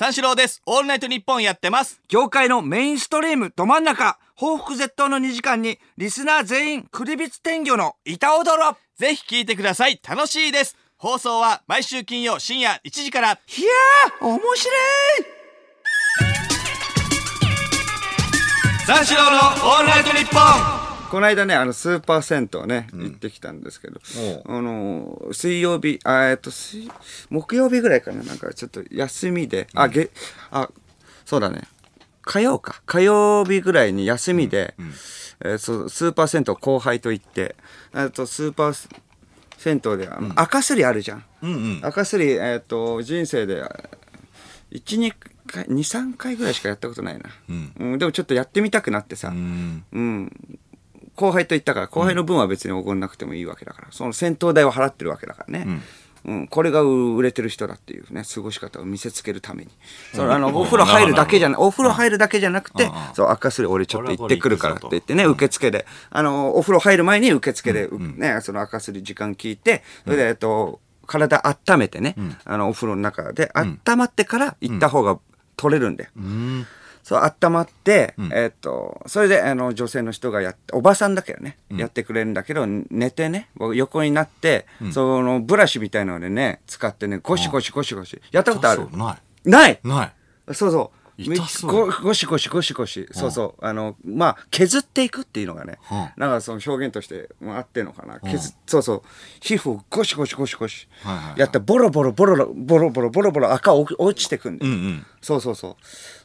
三四郎です。オールナイトニッポンやってます。業界のメインストリームど真ん中報復絶倒の2時間にリスナー全員クリビツ天魚の板踊ろぜひ聞いてください。楽しいです。放送は毎週金曜深夜1時から。いやー面白い三四郎のオールナイトニッポンこの間ねあのスーパー銭湯ね、行ってきたんですけどあの水曜日あえっと水木曜日ぐらいかななんかちょっと休みで、あげあそうだね。火曜か。火曜日ぐらいに休みで、えーそうスーパー銭湯後輩と行ってえっとスーパー銭湯であの、赤すりあるじゃん、赤すり、えっと人生で12回23回ぐらいしかやったことないな、うん。でもちょっとやってみたくなってさ、うん後輩と行ったから後輩の分は別におごんなくてもいいわけだから、その戦闘代を払ってるわけだからね、うん。これが売れてる人だっていうね過ごし方を見せつけるために、そのあのお風呂入るだけじゃなお風呂入るだけじゃなくて、そう赤すり俺ちょっと行ってくるからって言ってね受付で。あのお風呂入る前に受付で、ねその赤すり時間聞いてそれでえっと体温めてね、あのお風呂の中で温まってから行った方が取れるんだよ。そう温まって、えっとそれであの女性の人がやっておばさんだけどね、やってくれるんだけど寝てね僕横になって、そのブラシみたいなのでね使ってねゴシゴシゴシゴシ。やったことある？ない。ない？ない。そうそうゴシゴシゴシゴシ、そうそう。あのまあ削っていくっていうのがね、なんかその表現としてあってのかな、削そうそう。皮膚をゴシゴシゴシゴシ、やったらボロボロボロボロボロボロボロ赤落ちてくんで、そうそうそう。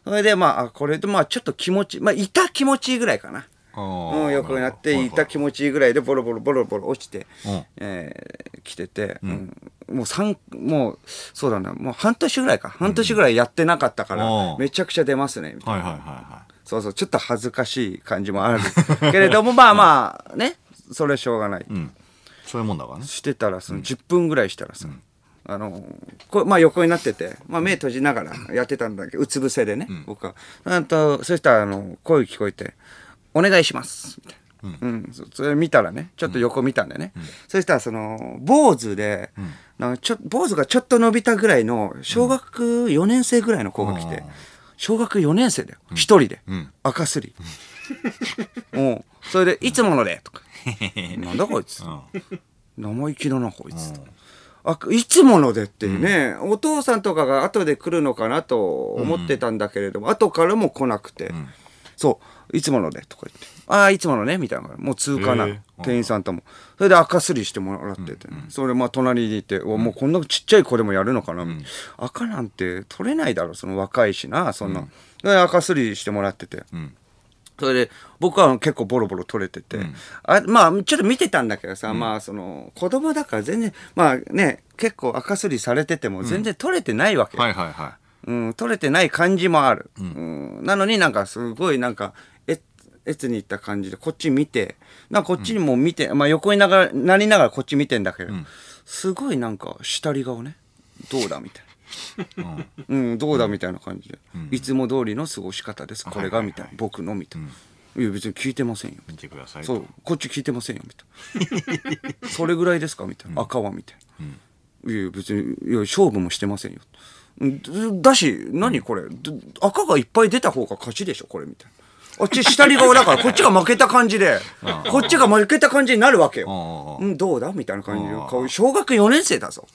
それでまあこれでまあちょっと気持ちまあ痛気持ちいいぐらいかな。うん、横になっていた気持ちいいぐらいでボロボロボロボロ落ちて、うん。えー来てて、うん。もう三もうそうだな。もう半年ぐらいか。半年ぐらいやってなかったから、うん。めちゃくちゃ出ますねみたいな、はいはいはいはそうそうちょっと恥ずかしい感じもある。けれどもまあまあね。それはしょうがない、い。うん。そういうもんだからね。してたらその10分ぐらいしたらさ、あのこれまあ横になってて、まあ、目閉じながらやってたんだけどうつ伏せでね、僕は。なんとそしたらあの声聞こえて「お願いします」みたいな。うん。そそれ見たらねちょっと横見たんでね、そしたらその坊主で、なんかちょ坊主がちょっと伸びたぐらいの小学4年生ぐらいの子が来て、小学4年生だよ。一、人で、ん。赤すり。うん。それで「いつもので」とか「なんだこいつ」生意気だなこいつ、あいつものでっていうね、お父さんとかが後で来るのかなと思ってたんだけれども、後からも来なくて、そういつものでとか言ってああいつものねみたいなもう通過な店員さんとも。それで赤すりしてもらってて、それまあ隣にいて、おもうこんなちっちゃい子でもやるのかな、赤なんて取れないだろその若いしなそんな、赤すりしてもらってて、それで僕は結構ボロボロ取れてて、あまあちょっと見てたんだけどさ、まあその子供だから全然まあね結構赤すりされてても全然取れてないわけ。よ、はいはいはうん、取れてない感じもある、うん。なのになんかすごいなんかえ越に行った感じでこっち見てなんかこっちにも見て、まあ横にながらなりながらこっち見てんだけど、すごいなんか下り顔ね。どうだみたいな。うん、どうだみたいな感じで、いつも通りの過ごし方です。これがみたいな、僕のみたいな、いや別に聞いてませんよ。い。見てくださいと。そうこっち聞いてませんよみたいな。それぐらいですかみたいな、赤はみたいな、いや別にいや勝負もしてませんよ。うんだし何これ？ど赤がいっぱい出た方が勝ちでしょこれみたいなあっち下り顔だからこっちが負けた感じでこっちが負けた感じになるわけよ。うんどうだみたいな感じで顔小学4年生だぞ。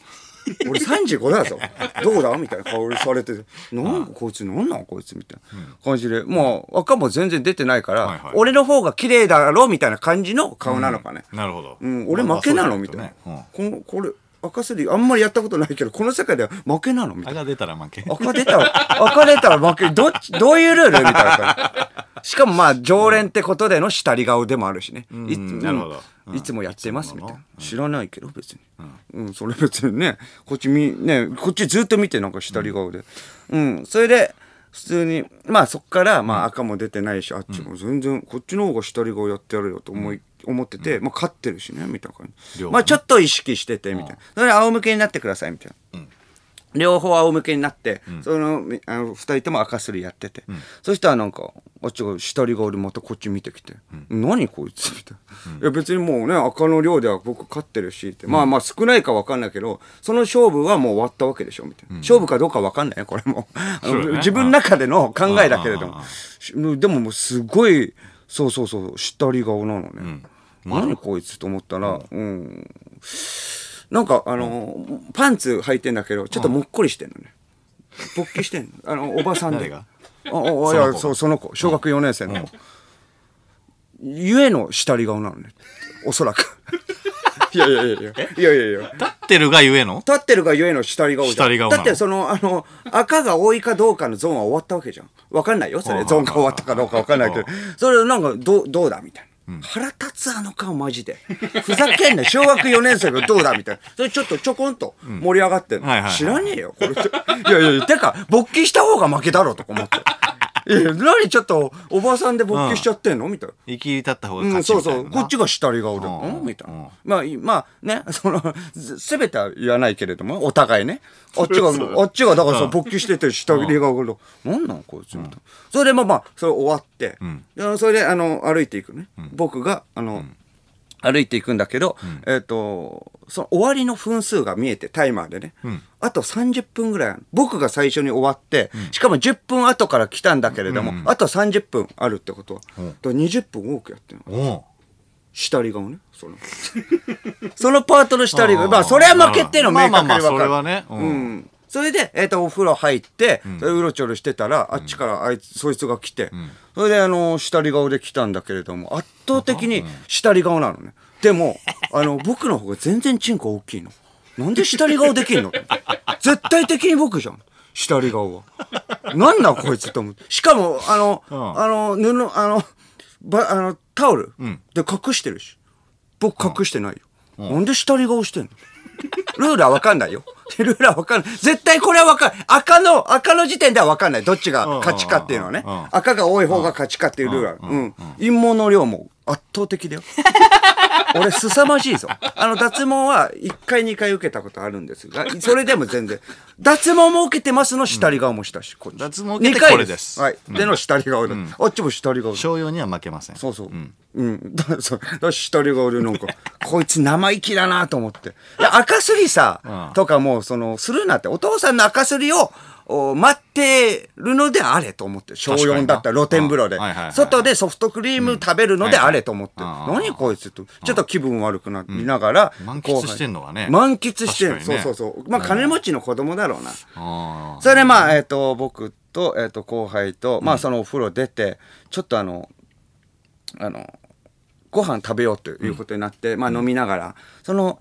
俺35だぞ。どうだみたいな顔されてなんかこいつなんなんこいつみたいな感じでまあ赤も全然出てないから、はいはい。俺の方が綺麗だろみたいな感じの顔なのかね、なるほど。うん、俺負けなのみたいな、うん。このこれ赤すりあんまりやったことないけどこの世界では負けなの？みたいな。赤出たら負け。赤出たら赤出たら負け。どっちどういうルール？みたいなしかもまあ常連ってことでの下り顔でもあるしね、いつなるほど。うん。いつもやってますみたいな、知らないけど別に、うん。それ別にねこっちみねこっちずっと見てなんか下り顔で。うん、それで普通にまあそっからまあ赤も出てないしあっちも全然こっちの方が下り顔やってやるよと思い、思ってて、まあ勝ってるしねみたいな感じ、まあちょっと意識しててみたいな、それで仰向けになってくださいみたいな、両方仰向けになって、そのみあの二人とも赤すりやってて、そしたらなんかあっちが下り顔でまたこっち見てきて「何こいつ」みたいな、いや別にもうね赤の量では僕勝ってるしって、まあまあ少ないか分かんないけどその勝負はもう終わったわけでしょみたいな、勝負かどうか分かんないよこれも。ね。自分の中での考えだけれども。でももうすごいそうそうそう。下り顔なのね、何こいつと思ったらうん。なんかあの、パンツ履いてんだけどちょっともっこりしてんのね。勃起してんの。あのおばさんで。誰が？ああいやそうその子。小学4年生の子、ゆえの下り顔なのね。おそらくいやいやいやいや。いやいやいや。立ってるがゆえの？立ってるがゆえの下り顔じゃん。下りだってそのあの赤が多いかどうかのゾーンは終わったわけじゃん。わかんないよそれ。うん。ゾーンが終わったかどうかわかんないけど。それなんかどうどうだみたいな、腹立つあの顔マジで。ふざけんな小学4年生がどうだみたいな。それちょっとちょこんと盛り上がってん知らねえよこれ。いやいやてか勃起した方が負けだろとか思って。いや何ちょっとおばさんで勃起しちゃってんの？みたいな。生きり立った方がうん、勝ちそうそう。こっちが下り顔で。うんうん。みたいうん。な。まあ、いまあね、その、すべては言わないけれども、お互いね。あっちが、あっちが、だからさ、勃起してて下り顔で、なんなんこいつみたいな。それでまあまあ、それ終わって、でそれで、あの、歩いていくね。僕が、あの、歩いていくんだけど、えっ、と、その終わりの分数が見えて、タイマーでね。あと30分ぐらい。僕が最初に終わって、しかも10分後から来たんだけれども、あと30分あるってことは、だから20分多くやってるの。下り顔ね。その そのパートの下り顔。まあ、それは負けっての明確に分かる。まあまあまあそれはねううんん。それで、えっ、と、お風呂入って、うろちょろしてたら、あっちからあいつ、そいつが来て、それで、あの、下り顔で来たんだけれども、圧倒的に下り顔なのね。でも、あの、僕の方が全然チンコ大きいの。なんで下り顔できんの？絶対的に僕じゃん。下り顔は。なんなんこいつと思って。しかも、あの、んあの、布、あの、ば、あの、タオルで隠してるし。僕隠してないよ。なんで下り顔してんの？ルールは分かんないよ。ルールは分かんない。絶対これは分かんない。赤の、赤の時点では分かんない。どっちが勝ちかっていうのはね。赤が多い方が勝ちかっていうルールは。うん。陰謀の量も圧倒的だよ。俺、凄まじいぞ。あの、脱毛は1回2回受けたことあるんですが、それでも全然。脱毛も受けてますの下り顔もしたし。こっち脱毛受けてこれですはい。での下り顔で。あっちも下り顔で。商用には負けませんそうそう。うん。だそうだ下り顔でなんか、こいつ生意気だなと思って。赤すりさ、うんとかもう、その、するなって、お父さんの赤すりを、お待ってるのであれと思って。小4確かになだったら露天風呂で。外でソフトクリーム食べるのであれと思って。何こいつと。ちょっと気分悪くなりながら。満喫してんのがね満喫してる。そうそうそう。まあ、金持ちの子供だろうな。あそれでまあ、えっ、と、僕と、えっ、と、後輩と、まあ、そのお風呂出て、ちょっとあの、あの、ご飯食べようということになって、まあ、飲みながら、その、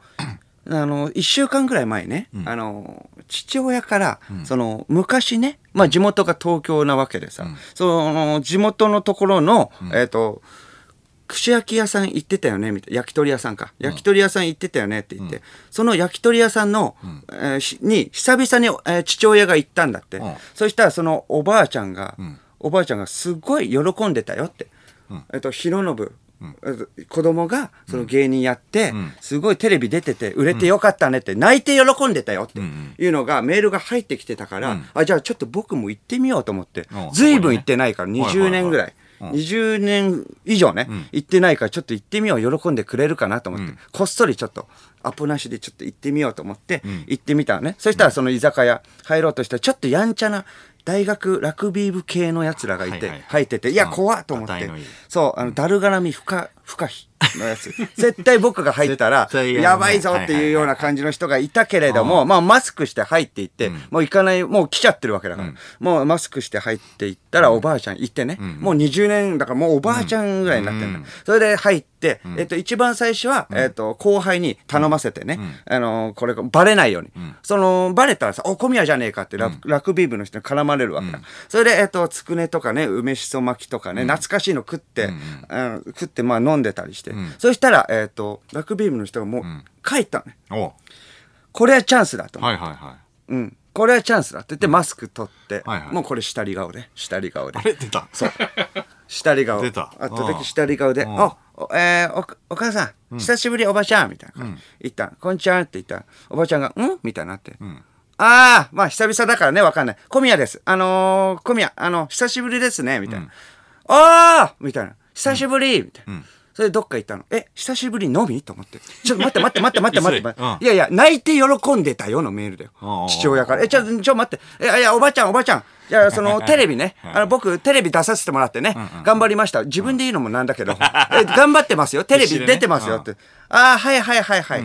あの、一週間ぐらい前ね、あの、父親から、その、昔ね、まあ、地元が東京なわけでさ、その、地元のところの、えっ、と、串焼き屋さん行ってたよねみたいな焼き鳥屋さんか。焼き鳥屋さん行ってたよねって言って、その焼き鳥屋さんの、えーしに久々に、えー父親が行ったんだって、うん。そしたらそのおばあちゃんが、おばあちゃんがすごい喜んでたよって、えっと弘信。えっと子供がその芸人やって、すごいテレビ出てて売れてよかったねって泣いて喜んでたよっていうのがメールが入ってきてたから、あじゃあちょっと僕も行ってみようと思ってうん。随分行ってないからはいはい20年ぐらい。20年以上ね、行ってないからちょっと行ってみよう喜んでくれるかなと思って、こっそりちょっとアポなしでちょっと行ってみようと思って行ってみたのね、そしたらその居酒屋入ろうとしたらちょっとやんちゃな大学ラグビー部系のやつらがいて、はいはいはい。入ってていやうん。怖っと思って。いのいい。そうあのだるがらみ不可不可避のやつ絶対僕が入ったらやばいぞっていうような感じの人がいたけれども、まあマスクして入っていって、もう行かないもう来ちゃってるわけだから、もうマスクして入っていったらおばあちゃんいてね、もう20年だからもうおばあちゃんぐらいになってるんだ、それで入って、えっと一番最初は、えっと後輩に頼ませてね、あのこれバレないように、そのバレたらさ「お小宮じゃねえか」ってラ,、ラグビー部の人に絡まれるわけだ、それでえっとつくねとかね梅しそ巻きとかね、懐かしいの食って、うん食ってまあ飲んでたりして、そしたらえっとラグビー部の人がもう帰ったのね。おこれはチャンスだとはいはいはい。うん、これはチャンスだって。言ってマスク取って、はいはい。もうこれ下り顔で。下り顔で。あれ？出た。そう。下り顔。出た。圧倒的下り顔で「うん。あおえーおお母さん、久しぶりおばちゃん」みたいな、言った「こんにちは」って言ったらおばちゃんが「ん?」みたいになって「ああ、まあ久々だからね、わかんない。小宮です。あのー、小宮、あの、久しぶりですね、みたいな。ああみたいな。久しぶりみたいな。それでどっか行ったの？え、久しぶりのみ？と思って。ちょっと待って待って待って待って待って待って。うんいやいや、泣いて喜んでたよのメールだようん。父親から。え、ちょ、ちょ、待って。え、いや、おばちゃん、おばちゃん。いや、その、テレビね。あの、僕、テレビ出させてもらってね。頑張りました。自分で言うのもなんだけど。え、頑張ってますよ。テレビ出てますよって。ああ、はいはいはいはい。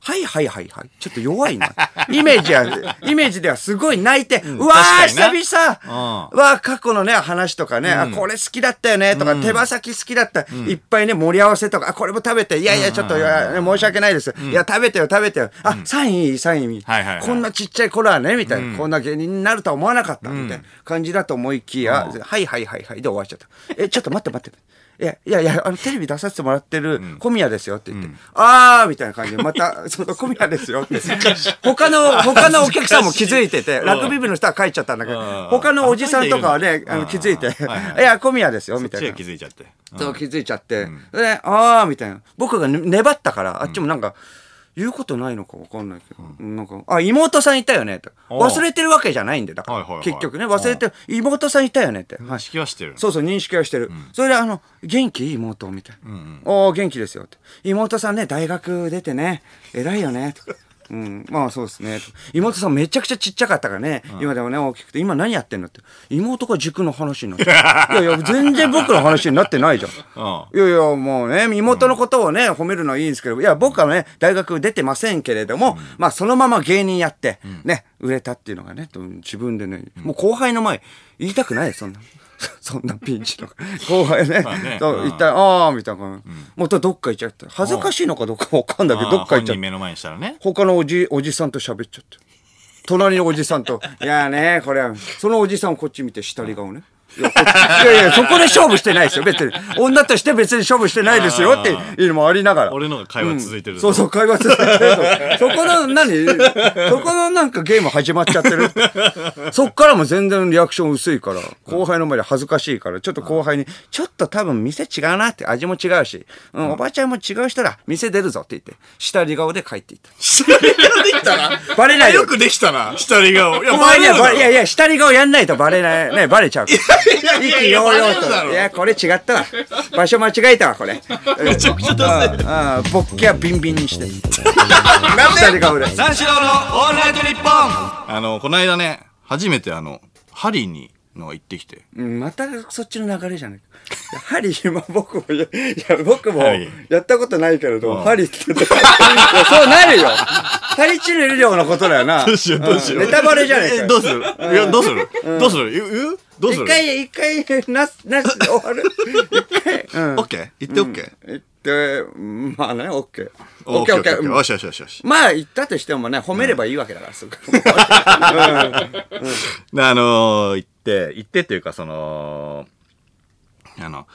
はいはいはいはい。ちょっと弱いな。イメージは、イメージではすごい泣いて、うわー、確かに久々うんわー、過去のね、話とかね、あ、これ好きだったよね、とか、手羽先好きだった、いっぱいね、盛り合わせとか、あ、これも食べて、いやいや、ちょっと、申し訳ないです。いや、食べてよ、食べてよ。あ、サインいい、サインいい。はいはいはいこんなちっちゃい頃はね、みたいな。こんな芸人になるとは思わなかった、みたいな感じだと思いきや、はいはいはいはいで終わっちゃった。え、ちょっと待って待って。いや、いやいや、あの、テレビ出させてもらってる小宮ですよって言って、あーみたいな感じで、また、その小宮ですよって。他の、他のお客さんも気づいてて、ラグビー部の人は帰っちゃったんだけど、他のおじさんとかはね、あの気づいて、いや、小宮ですよ、みたいな。気づいちゃって。そう気づいちゃって、で、あーみたいな。僕がね粘ったから、あっちもなんか、言うことないのか分かんないけど、なんか、あ、妹さんいたよね。と。忘れてるわけじゃないんで、だから、はいはいはい。結局ね、忘れて、妹さんいたよね。って。はい。認識はしてる。そうそう、認識はしてる。それで、あの、元気？妹みたいな。おー元気ですよ。って。妹さんね、大学出てね、偉いよね。とかうん、まあそうですね。妹さんめちゃくちゃちっちゃかったからね、今でもね、大きくて、今何やってんのって。妹が塾の話になってる。いやいや、全然僕の話になってないじゃん。うん。いやいや、もうね、妹のことをね、褒めるのはいいんですけど、いや、僕はね、大学出てませんけれども、まあ、そのまま芸人やって、ね、売れたっていうのがね、と自分でね、もう後輩の前、言いたくないそんな。そんなピンチの後輩ね、まあねそったら、ああ、みたいな感じ。またどっか行っちゃった。恥ずかしいのかどうかわかんないけど、どっか行っちゃっ目の前にしたらね。他のおじ、おじさんと喋っちゃって。隣のおじさんと、いやね、これは、そのおじさんをこっち見て、下り顔ね。いや いやいや、そこで勝負してないですよ、別に。女として別に勝負してないですよっていうのもありながら。俺のが会話続いてる。そうそう、会話続いてると。そこの、何そこのなんかゲーム始まっちゃってる？そっからも全然リアクション薄いから、後輩の前で恥ずかしいから、ちょっと後輩に、ちょっと多分店違うなって、味も違うし、うん、おばちゃんも違う人だ、店出るぞって言って、下り顔で帰っていった。できたな。バレないよよ。くできたな。下り顔。いや、いやいや、下り顔やんないとバレない、ね、バレちゃうから。いや意気揚々と。いや、これ違ったわ。場所間違えたわ、これ。めちゃくちゃダセああ、ボッケはビンビンにして。で。三四郎のオールナイトニッポンあの、この間ね、初めてあの、ハリーにの行ってきて。うんまたそっちの流れじゃないか。やはり今僕も、いや、僕もはいやったことないけれど、ハリって言ってそうなるよ。ハリチル量のことだよな。どうしようどうしようんネタバレじゃねえかえ、どうする？いや、どうする？どうする？言う言う？どうする？一回、一回、なす、なす、終わる。一回、うん。オッケー言ってオッケー言って、うんまあね、オッケー。オッケーオッケー。うんよしよしよしよし。まあ言ったとしてもね、褒めればいいわけだから、すぐ。であのー行って、行っていうか、その、あの、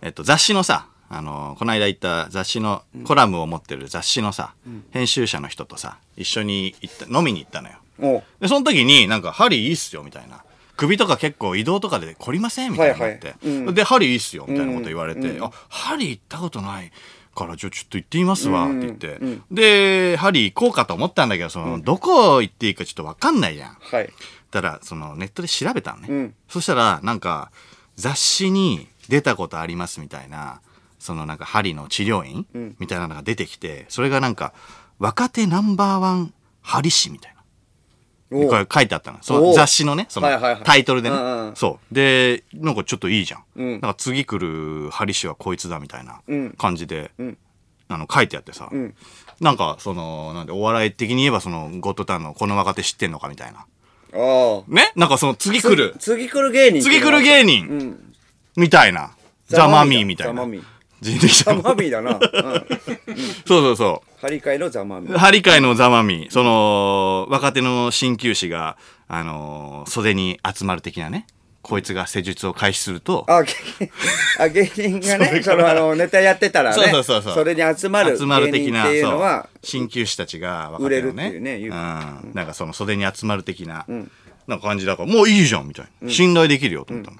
えっと、雑誌のさ、あのーこの間行った雑誌の、コラムを持ってる雑誌のさ、編集者の人とさ、一緒に行った、飲みに行ったのよ。で、その時に、なんか、針いいっすよ、みたいな。首とか結構移動とかで凝りませんみたいなのって、はいはいうんで、針いいっすよ、みたいなこと言われて、あ、針行ったことないから、じゃあちょっと行ってみますわ、って言って。で、針行こうかと思ったんだけど、その、どこ行っていいかちょっとわかんないじゃん。はい。たら、その、ネットで調べたのね。うんそしたら、なんか、雑誌に出たことありますみたいな、そのなんか針の治療院、みたいなのが出てきて、それがなんか、若手ナンバーワン針師みたいな。これ書いてあったの。そ雑誌のね、そのはいはいはいタイトルでね、うんうんそう。で、なんかちょっといいじゃん。うんなんか次来る針師はこいつだみたいなうん感じで、んあの書いてあってさ、んなんかその、なんでお笑い的に言えばそのゴッドタンのこの若手知ってんのかみたいな。ああ。ね？なんかその次来る、次来る芸人。次来る芸人、うん。みたいな。ザ・マミーみたいなザマミー。人力車ザマミーだな。うん。そうそうそハリカイのザマミう。ー。ハリ界のザ・マミー。その、若手の鍼灸師が、あのー袖に集まる的なね。こいつが施術を開始すると、あ、芸人がね、そのあのネタやってたらね、そうそうそうそう。それに集まる集まる芸的な、人っていうのは、そう。鍼灸師たちが売れるっていうねう。ん。なんかその袖に集まる的な、な感じだから、もういいじゃんみたいな。信頼できるよと思った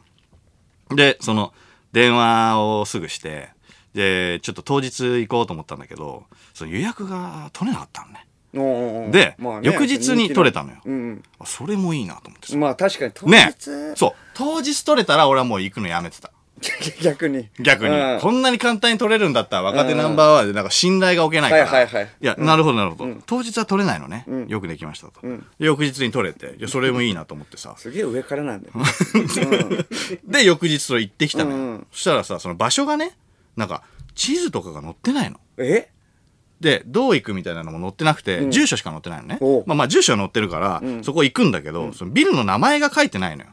の。で、その、電話をすぐして、で、ちょっと当日行こうと思ったんだけど、その予約が取れなかったのね。で、まあね翌日に取れたのよ。うんあそれもいいなと思ってまあ確かに。当日、ね。そう。当日取れたら俺はもう行くのやめてた。逆に。逆に、うん。こんなに簡単に取れるんだったら若手ナンバーワンでなんか信頼が置けないから、はいはいはい。や、なるほどなるほど、当日は取れないのね、よくできましたと、で翌日に取れていやそれもいいなと思ってさ。すげえ上からなんだよ、で翌日それ行ってきたのよ、うんうん。そしたらさその場所がねなんか地図とかが載ってないの。え？でどう行くみたいなのも載ってなくて、住所しか載ってないのね。おう。まあまあ住所は載ってるから、そこ行くんだけど、そのビルの名前が書いてないのよ。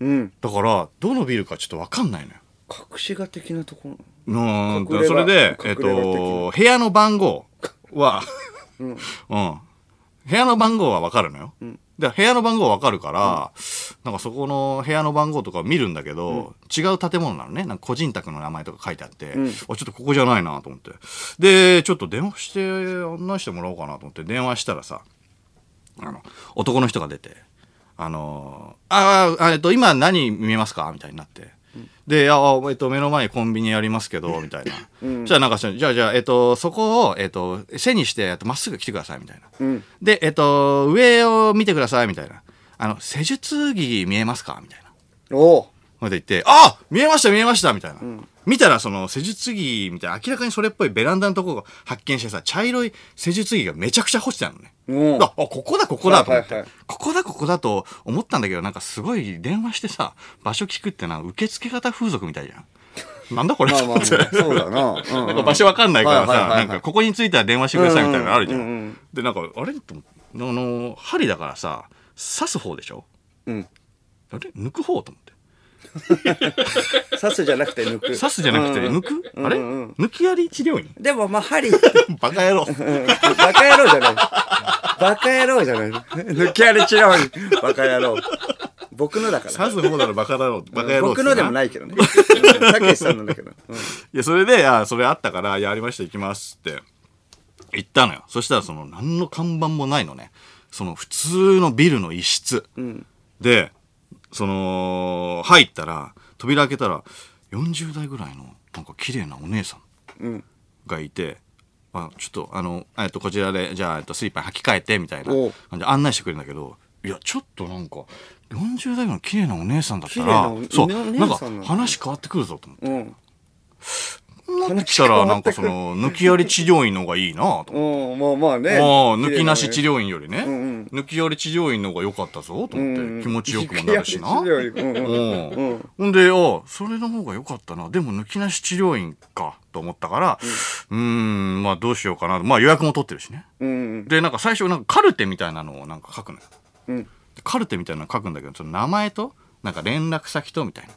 うん。だからどのビルかちょっと分かんないのよ。隠し画的なところ。うーん。隠れ家それで、えっ隠れ家的と、部屋の番号は、うん、部屋の番号はわかるのよ。で、部屋の番号わかるから、なんかそこの部屋の番号とか見るんだけど、違う建物なのね。なんか個人宅の名前とか書いてあって、あ、ちょっとここじゃないなと思って。で、ちょっと電話して案内してもらおうかなと思って電話したらさ、あの、男の人が出て、あのーあーあ、えっと、今何見えますか？みたいになって。で、あ、あえっと、目の前にコンビニありますけど、みたいな。じゃあなんか、じゃあ、じゃあ、えっと、そこを、えっと、背にして、えっとまっすぐ来てください、みたいな。うんで、えっと、上を見てください、みたいな。あの、施術着見えますか？みたいな。おおまで言って、あ見えました見えましたみたいな。見たらその施術着みたいな、明らかにそれっぽいベランダのとこを発見してさ、茶色い施術着がめちゃくちゃ干してあるのね。うん。あ、あここだここだと思って、はい。はいはいここだここだと思ったんだけど、なんかすごい電話してさ、場所聞くってな、受付型風俗みたいじゃん。なんだこれ、まあまあそうだな、うん。う んなんか場所わかんないからさ、はいはいはいはい。なんかここについては電話してくださいみたいなのあるじゃん。うんうんうん。で、なんか、あれ？と思って。あの、針だからさ、刺す方でしょ？うん。あれ？抜く方と思って。刺すじゃなくて抜く。刺すじゃなくて抜く、あれ、うん。うん抜きやり治療院？でもまあ針。バカ野郎。うん。バカ野郎じゃない。バカ野郎じゃない。抜き荒れ違うバカ野郎。僕のだから。刺す方ならバカ野郎。バカ野郎。僕のでもい。ないけどね。う んたけしさんなんだけど、うん。いや、それで、あ、それあったから、やりました、行きますって。行ったのよ。そしたら、その、何の看板もないのね。その、普通のビルの一室。ん。で、その、入ったら、扉開けたら、40代ぐらいの、なんか綺麗なお姉さん。うんがいて、あちょっとあの、えっと、こちらでじゃあ、えっと、スリッパに履き替えてみたいな感じで案内してくれるんだけどいやちょっとなんか40代の綺麗なお姉さんだったらそうなんか話変わってくるぞと思って。うんなってきたらなんかその 抜きやり治療院の方がいいなと思って。うんまあまあねああ抜きなし治療院よりね、んうん抜きやり治療院の方が良かったぞと思って、うん気持ちよくもなるしな。うんうんうんほんで、あそれの方が良かったな。でも抜きなし治療院かと思ったから、うーん、まあどうしようかな。まあ予約も取ってるしね。うんで、なんか最初なんかカルテみたいなのをなんか書くのよ。うんカルテみたいなの書くんだけど、その名前と、なんか連絡先とみたいな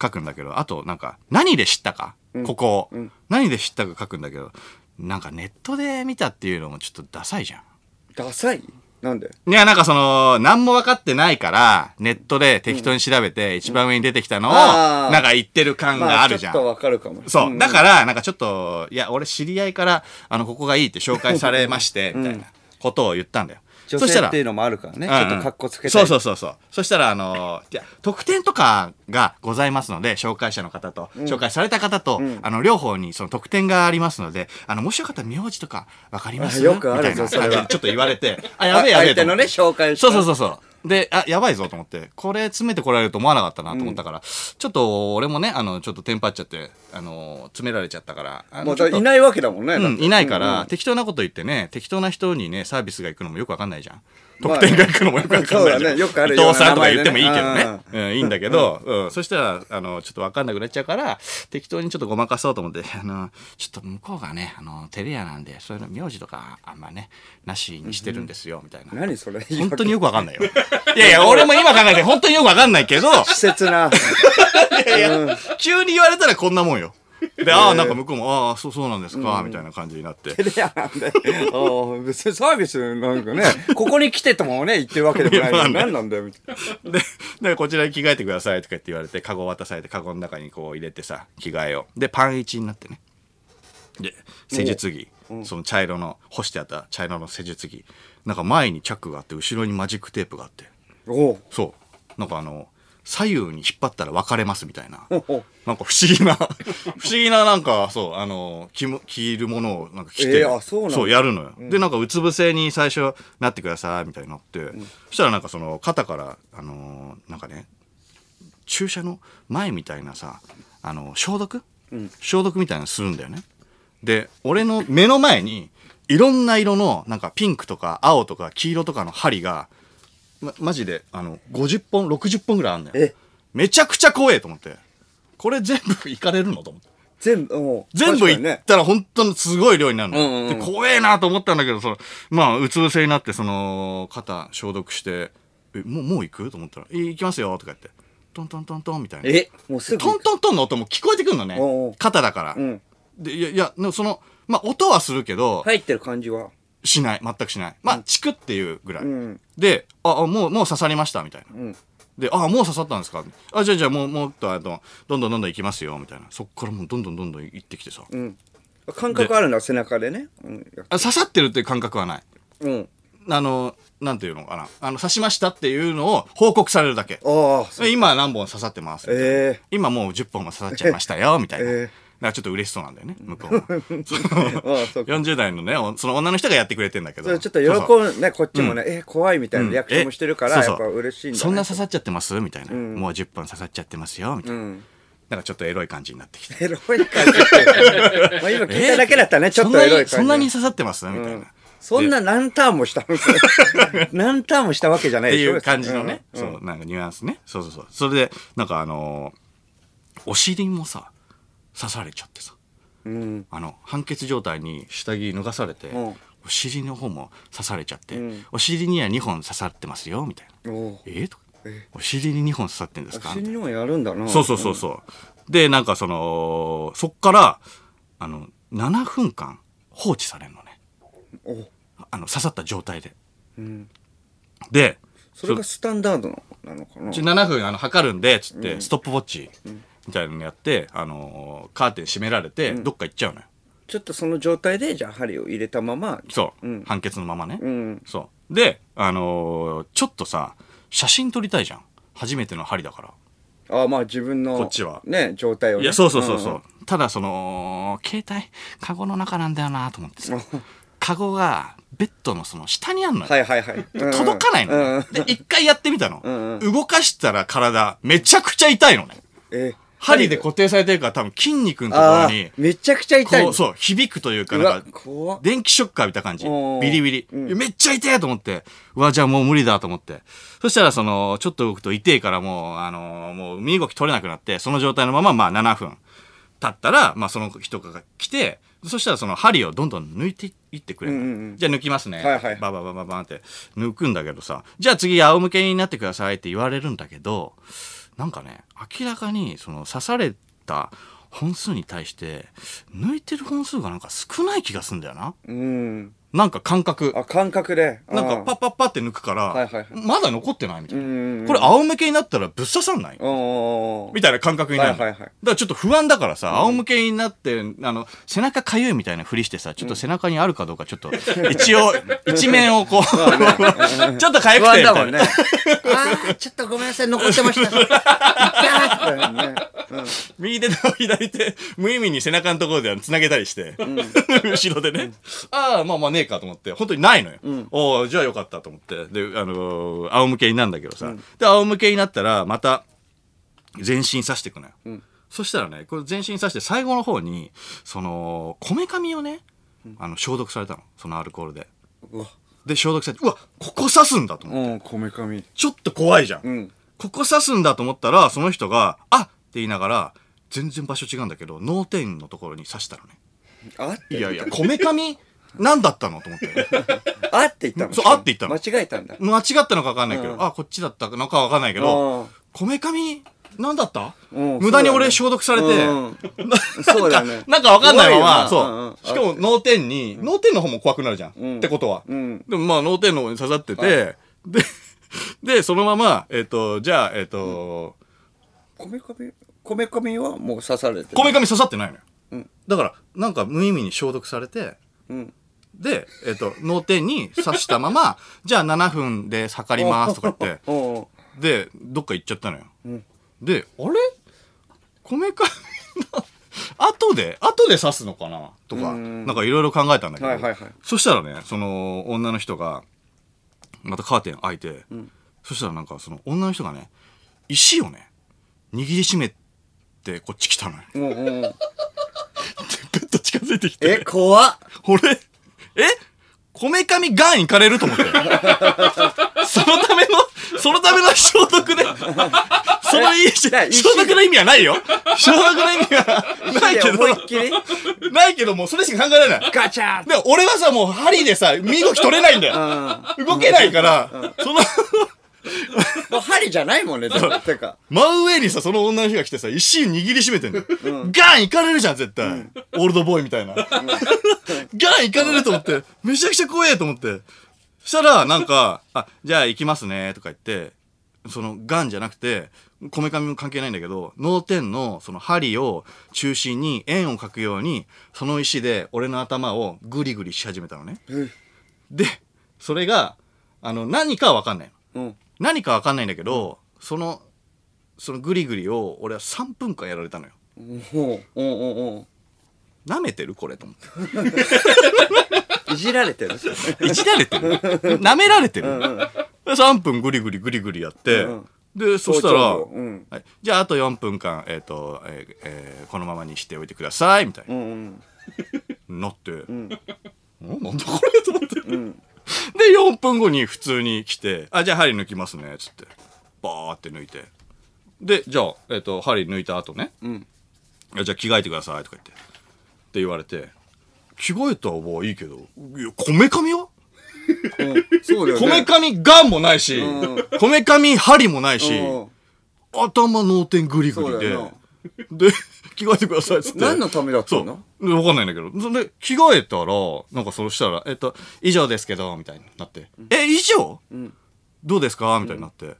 書くんだけど、あとなんか何で知ったか、ここ。を、何で知ったか書くんだけど、なんかネットで見たっていうのもちょっとダサいじゃん。ダサい？なんで？いや、なんかその、何も分かってないから、ネットで適当に調べて、一番上に出てきたのを、なんか言ってる感があるじゃん。まあちょっとわかるかも。そう。ん。だから、なんかちょっと、いや、俺知り合いから、あの、ここがいいって紹介されまして、みたいなことを言ったんだよ。女そしたら性っていうのもあるからね。ちうん。うんょっと格好つけたい。そうそうそうそう。そしたら、あのー特典とかがございますので、紹介者の方と、紹介された方と、あの、両方にその特典がありますので、あの、もしよかったら名字とかわかります？あよくあるみたいなぞそれは。ちょっと言われて、あ、やべえやべえ。相手のね紹介そうそうそうそう。で、あ、やばいぞと思って、これ詰めてこられると思わなかったなと思ったから、ちょっと俺もね、あの、ちょっとテンパっちゃって、あの、詰められちゃったから、あのちょっともうだいないわけだもんねだうん、いないから、うん。適当なこと言ってね、適当な人にね、サービスが行くのもよくわかんないじゃん。まあ特典が行くのもよくわかんないじゃん。そうだねよくある伊ような藤さんとか言ってもいいけどね。うん、いいんだけど、うん、そしたら、あの、ちょっとわかんなくなっちゃうから、適当にちょっとごまかそうと思って、あの、ちょっと向こうがね、あの、テレ屋なんで、そういうの名字とかあんまね、なしにしてるんですよ、みたいな。何それ本当によくわかんないよ。いやいや、俺も今考えて本当によくわかんないけど、施設な 急に言われたらこんなもんよ。で、ああ、なんか向こうも、ああ、そうそうなんですか、みたいな感じになって。テレアなんでああ別にサービスなんかね ここに来てともね言ってるわけでもないのに何なんだよみたいなで、でこちらに着替えてくださいとかって言われて、カゴ渡されて、カゴの中にこう入れてさ、着替えを。で、パン1になってね。で、施術着。その茶色の、干してあった茶色の施術着。なんか前にチャックがあって、後ろにマジックテープがあって。おうそう。なんかあの、左右に引っ張ったら分かれますみたいな。なんか不思議な、不思議ななんか、そう、あの、着も着るものをなんか着て、えーあそうなんだやるのよ。で、なんかうつ伏せに最初なってくださいみたいになって、そしたらなんかその肩から、あのーなんかね、注射の前みたいなさ、あの消毒、消毒みたいなのするんだよね。で、俺の目の前に、いろんな色の、なんかピンクとか青とか黄色とかの針が、ま、マジで、あの、50本、60本ぐらいあんのよえ？めちゃくちゃ怖えと思って。これ全部いかれるのと思って。全部、もう全部い確かにねったら本当にすごい量になるのよ、うんうんうんで、怖えなと思ったんだけど、その、まあ、うつ伏せになって、その、肩消毒して、え、もう、もう行く？と思ったら、え、行きますよとか言って、トントントントンみたいな。え、もうすぐ。トントントンの音も聞こえてくるのね。肩だから。うん。で、いや、いや、その、まあ、音はするけど、入ってる感じは？しない。全くしない。まあ、チクっていうぐらい。うん。で、あ、あもう、もう刺さりました、みたいな。うん。で、あ、もう刺さったんですか？あ、じゃあじゃあもう、もっと、あの、どんどんどんどん行きますよ、みたいな。そっからもうどんどんどんどん行ってきてさ。うん。感覚あるんだ、背中でね。うん。あ刺さってるっていう感覚はない。うん。あの、なんていうのかな。あの、刺しましたっていうのを報告されるだけ。今何本刺さってます？え今もう10本も刺さっちゃいましたよ、みたいな。えだからちょっと嬉しそうなんだよね、向こうも。えああ、そうか。40代のね、おその女の人がやってくれてんだけど。ちょっと喜んで、ね、こっちもね、え、怖いみたいなリアクションもしてるから、えやっぱ嬉しいんだね。そんな刺さっちゃってます？みたいな、ん。もう10本刺さっちゃってますよみたいな、うん。なんかちょっとエロい感じになってきて。エロい感じ。まあ今 聞いただけだったらね、ちょっとエロい感じ。そんなに刺さってます？みたいな、そんな何ターンもしたの？何ターンもしたわけじゃないでしょ？ていう感じのね、うん。そうなんかニュアンスね。そうそうそう。それでなんかあのーお尻もさ刺されちゃってさ。うん。あの判決状態に下着脱がされて、うん。お尻の方も刺されちゃって、うん。お尻には2本刺さってますよみたいな。おう。えー、とか。お尻に2本刺さってんですか？みたいな死にもやるんだな。そうそうそうそう。で、なんかその、そっから、あの、7分間放置されるのね。お。あの、刺さった状態で。うん。で、それがスタンダードなのかな？ちょ7分あの測るんで、つって、ストップウォッチみたいなのやって、あのーカーテン閉められて、どっか行っちゃうのよ。ちょっとその状態で、じゃあ針を入れたまま、そう。うん判決のままね。うん。そう。で、あのーちょっとさ、写真撮りたいじゃん。初めての針だから。ああ、まあ自分の、こっちはね、状態を、ね。いや、そうそうそうそう。んただ、その、携帯、カゴの中なんだよなと思ってさ。カゴが、ベッドのその下にあんのよ。はいはいはい。届かないのね、うんで、一回やってみたの。んう動かしたら体、めちゃくちゃ痛いのね。え針で固定されてるから多分筋肉のところに、めちゃくちゃ痛いそう、響くというか、なんか、電気ショック浴びた感じ。ビリビリ。うんめっちゃ痛いと思って。うわ、じゃあもう無理だと思って。そしたら、その、ちょっと動くと痛いからもう、あのーもう身動き取れなくなって、その状態のまま、まあ7分経ったら、まあその人が来て、そしたらその針をどんどん抜いていってくれるうんうんじゃあ抜きますね。はいはいバババババンって抜くんだけどさ、じゃあ次仰向けになってくださいって言われるんだけど、なんかね、明らかにその刺された本数に対して、抜いてる本数がなんか少ない気がするんだよな。うん。なんか感覚。あ、感覚で。なんかパッパッパって抜くから、はいはいはいまだ残ってないみたいな。うん。これ仰向けになったらぶっ刺さんない？みたいな感覚になるの。はいはいはいだからちょっと不安だからさ、仰向けになって、あの、背中かゆいみたいなふりしてさ、ちょっと背中にあるかどうかちょっと、一応、一面をこう、ちょっとかゆ不くてみたいな。安だもんね。ああ、ちょっとごめんなさい、残ってました。いったーね右手と左手、無意味に背中のところで繋げたりして、後ろでね、ああ、まあまあねえかと思って、本当にないのよ。おおじゃあよかったと思って。で、あのー仰向けになるんだけどさ、で、仰向けになったら、また、全身刺していくのよ。そしたらね、これ全身刺して最後の方に、その、こめかみをね、あの、消毒されたの。そのアルコールで。で、消毒されて、うわ、ここ刺すんだと思って。うん、こめかみ。ちょっと怖いじゃん。うん。ここ刺すんだと思ったら、その人が、あ言いながら、全然場所違うんだけど、脳天のところに刺したのね。あって？いやいや、こめかみ、何だったのと思って。あって言ったの？そうあって言ったの。間違えたんだ。間違ったのか分かんないけど、うん。あ、こっちだったのか分かんないけど、あこめかみ、何だった？うん無駄に俺消毒されて、うん。そうだ。なんか分かんないまま、怖いよな。う。んうん。そう。しかも脳天に、脳天の方も怖くなるじゃん。うん。ってことは。うん。でもまあ脳天の方に刺さってて、で、で、そのまま、えっ、と、じゃあ、えっ、と、こめかみ、こめかみはもう刺されてる。こめかみ刺さってないのよ。うん。だから、なんか無意味に消毒されて、うん。で、えっ、と、脳天に刺したまま、じゃあ7分で測りますとか言って、でどっか行っちゃったのよ、であれ？こめかみの後で後で刺すのかな？とかうん。なんかいろいろ考えたんだけど、はいはいはい。そしたらねその女の人がまたカーテン開いて、そしたらなんかその女の人がね石をね握りしめてこっち来たのよ。うんうんう。んペット近づいてきて。え怖っ。俺、え？こめかみガン行かれると思って。そのための、そのための消毒で、そのいいし、え消毒の意味はないよ。消毒の意味はないけ思いっきり。ど、ないけどもうそれしか考えられない。ガチャで、俺はさ、もう針でさ、身動き取れないんだよ。動けないから、その、もう針じゃないもんねでもてか真上にさ、その女の人が来てさ、石握りしめてんの。ガン行かれるじゃん、絶対。オールドボーイみたいな。ガン行かれると思って、めちゃくちゃ怖えと思って。そしたら、なんか、あ、じゃあ行きますね、とか言って、その、ガンじゃなくて、こめかみも関係ないんだけど、脳天のその針を中心に円を描くように、その石で俺の頭をグリグリし始めたのね。で、それが、あの、何かはわかんないの。うん何かわかんないんだけど、その、そのグリグリを俺は3分間やられたのよ。おうおうおう舐めてる？これと思って。いじられてる？いじられてる？舐められてる、で ?3 分グリグリグリグリやって、うんで、そしたら、包丁をうん。はい、じゃああと4分間、えっ、と、えーえーこのままにしておいてください、みたいな。うんうん。なって、ん。んなんだこれ？と思って。で、4分後に普通に来て、あ、じゃあ針抜きますね、つって。バーって抜いて。で、じゃあ、えっ、と、針抜いた後ね。んいやじゃあ着替えてください、とか言って。って言われて、着替えたはいいけど、いや、こめかみは？うんそうだよねこめかみガンもないし、こめかみ針もないし、うん頭脳天グリグリで、で、着替えてくださいっつって。何のためだったの？でわかんないんだけど。で、着替えたら、なんかそうしたら、えっと、以上ですけど、みたいになって。え、以上、どうですか？みたいになって。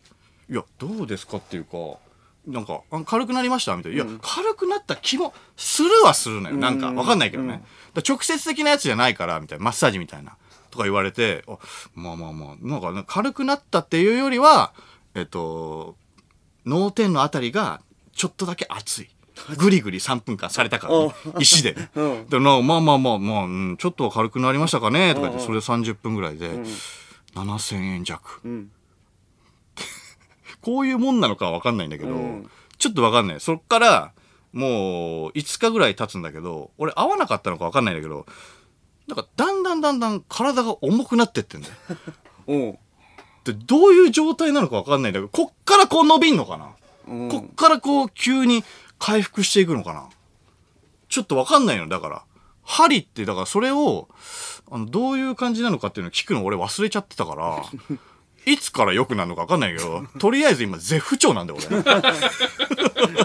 いや、どうですかっていうか、なんか、あ軽くなりました？みたいな。いや、軽くなった気もするはするのよ。なんか、わかんないけどね。直接的なやつじゃないから、みたいな。マッサージみたいな。とか言われて、あまあまあまあ、なんかね、軽くなったっていうよりは、えっと、脳天のあたりがちょっとだけ熱い。グリグリ3分間されたから、ね、石で。うん。で なまあまあまあまあ、うん、ちょっとは軽くなりましたかね。とか言って、それ30分ぐらいで、7000円弱。ん。こういうもんなのかはわかんないんだけど、ん。ちょっとわかんない。そっから、もう、5日ぐらい経つんだけど、俺合わなかったのかわかんないんだけど、なんか、だんだんだんだん体が重くなってってんだよ。う。んで、どういう状態なのかわかんないんだけど、こっからこう伸びんのかな、うん。こっからこう急に回復していくのかな？ちょっとわかんないの、だから。針って、だからそれを、あの、どういう感じなのかっていうのを聞くの俺忘れちゃってたから、いつから良くなるのかわかんないけど、とりあえず今絶不調なんだよ、俺。こ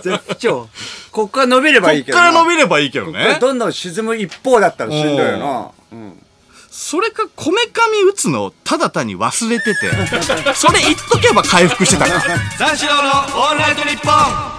絶不調？こっから伸びればいいっけどから伸びびればいいけどね。どんどん沈む一方だったらしんどいよなうんそれか、こめかみ打つのをただ単に忘れてて、それ言っとけば回復してたから。三四郎のオールナイトニッポン